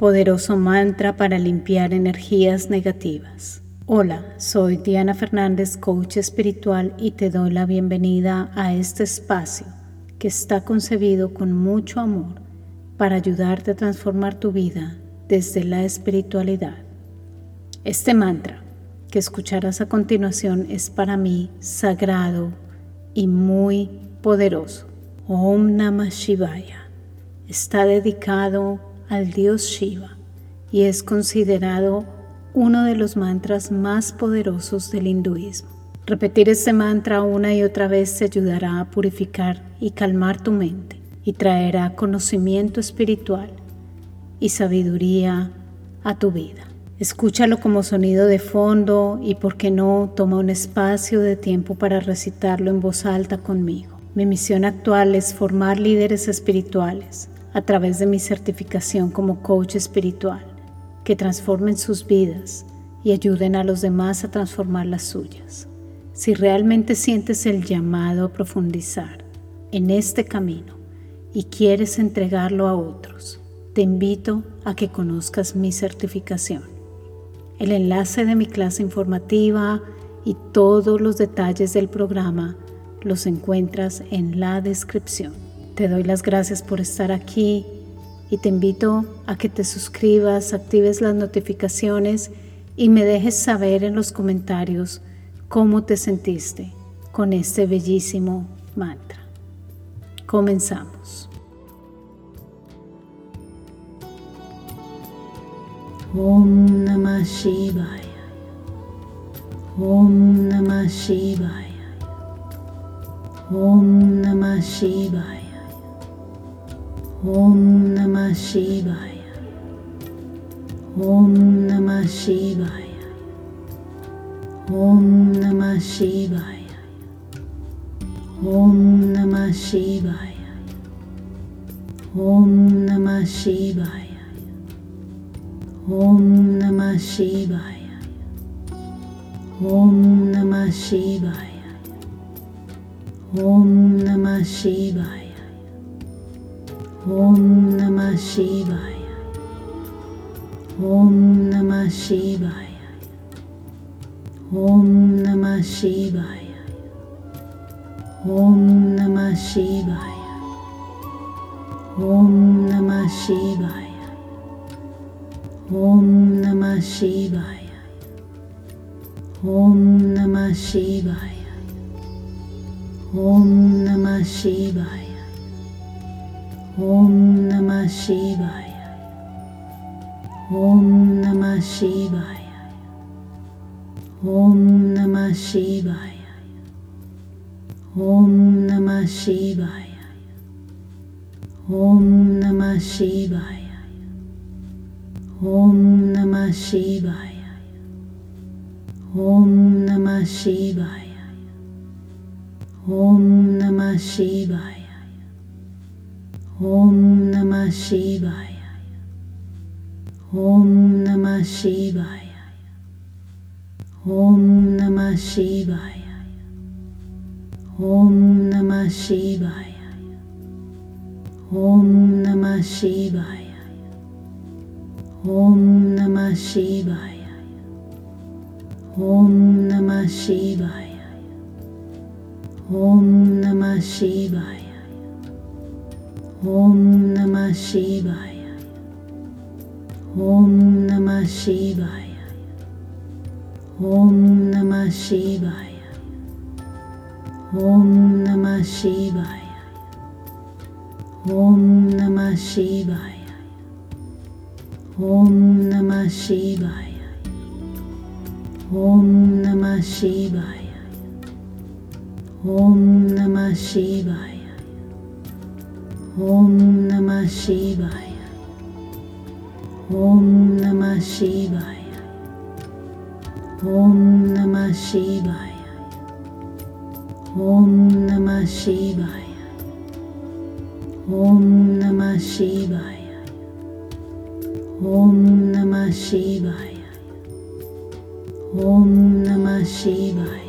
Poderoso mantra para limpiar energías negativas. Hola, soy Diana Fernández, coach espiritual y te doy la bienvenida a este espacio que está concebido con mucho amor para ayudarte a transformar tu vida desde la espiritualidad. Este mantra que escucharás a continuación es para mí sagrado y muy poderoso. Om Namah Shivaya. Está dedicado al dios Shiva y es considerado uno de los mantras más poderosos del hinduismo. Repetir este mantra una y otra vez te ayudará a purificar y calmar tu mente y traerá conocimiento espiritual y sabiduría a tu vida. Escúchalo como sonido de fondo y, por qué no, toma un espacio de tiempo para recitarlo en voz alta conmigo. Mi misión actual es formar líderes espirituales a través de mi certificación como coach espiritual, que transformen sus vidas y ayuden a los demás a transformar las suyas. Si realmente sientes el llamado a profundizar en este camino y quieres entregarlo a otros, te invito a que conozcas mi certificación. El enlace de mi clase informativa y todos los detalles del programa los encuentras en la descripción. Te doy las gracias por estar aquí y te invito a que te suscribas, actives las notificaciones y me dejes saber en los comentarios cómo te sentiste con este bellísimo mantra. Comenzamos. Om Namah Shivaya. Om Namah Shivaya. Om Namah Shivaya. オンナマシーバヤオンナマシーバヤオンナマシーバヤオンナマシーバヤオンナマシーバヤオンナマシーバヤオンナマシーバヤオンナマシバヤ ओम नमः शिवाय ओम नमः शिवाय ओम नमः शिवाय ओम नमः शिवाय ओम नमः शिवाय ओम नमः शिवाय ओम नमः शिवाय ओम नमः शिवाय オンナマシーバヤオンナマシーバヤオンナマシーバヤオンナマシーバヤオンナマシーバヤオンナマシーバヤオンナマシーバヤオンナマシーバヤオンナマシーバヤオンナマシーバヤオンナマシーバヤオンナマシーバヤオンナマシーバヤオンナマシーバヤオンナマシーバヤオンナマシーバヤ ओम नमः शिवाय ओम नमः शिवाय ओम नमः शिवाय ओम नमः शिवाय ओम नमः शिवाय ओम नमः शिवाय ओम नमः शिवाय ओम नमः शिवाय ओम नमः शिवाय ओम नमः शिवाय ओम नमः शिवाय ओम नमः शिवाय ओम नमः शिवाय ओम नमः शिवाय ओम नमः शिवाय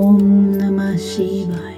ओम नमः शिवाय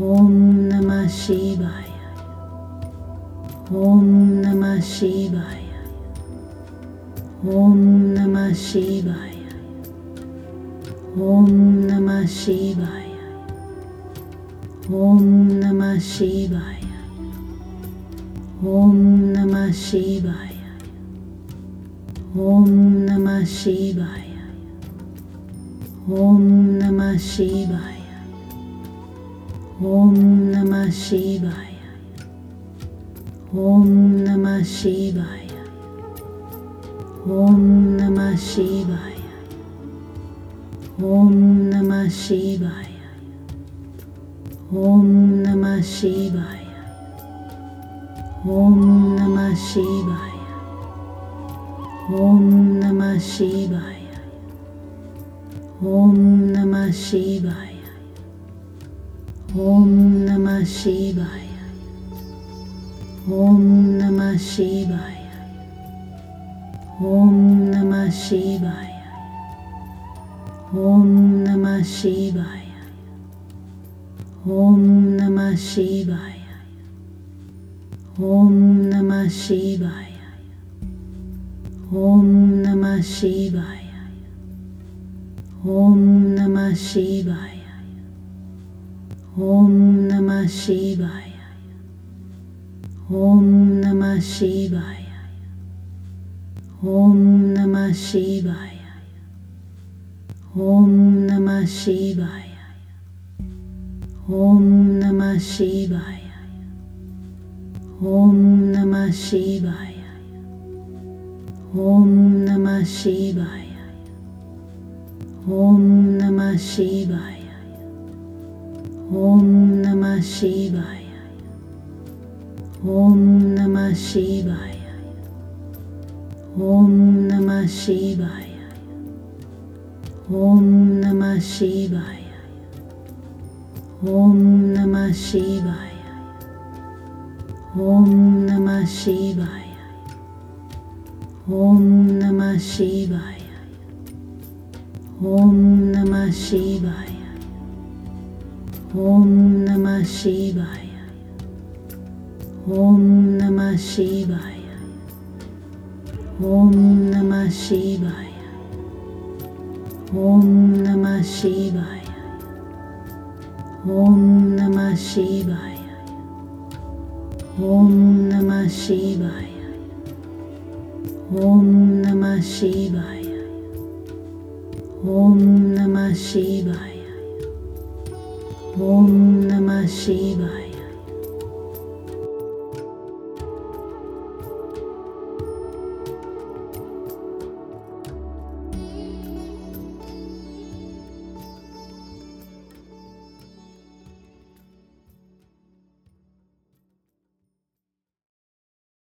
オンナマシバヤオンナマシバヤオンナマシバヤオンナマシバヤオンナマシバヤオンナマシバヤオンナマシバヤオンオンナマシバヤオンナマシバヤオンナマシバヤオンナマシバヤオンナマシバヤオンナマシバヤオンナマシバヤオンナマシバヤオンナマシーバヤオンナマシーバヤオンナマシーバヤオンナマシーバヤオンナマシーバヤオンナマシーバヤオンナマシーバヤオンナマシーバヤオンナマシバヤオンナマシバヤオンナマシバヤオンナマシバヤオンナマシバヤオンナマシバヤオンナマシバヤオンナマシバヤオンナマシバヤオンナマシバヤオンナマシバヤオンナマシバヤオンナマシバヤオンナマシバヤオンナマシバヤオン ஓம் நம சிவாய ஓம் நம சிவாய ஓம் நம சிவாய ஓம் நம சிவாய ஓம் நம சிவாய ஓம் நம சிவாய ஓம் நம சிவாய ஓம் நம சிவாய オンナマシ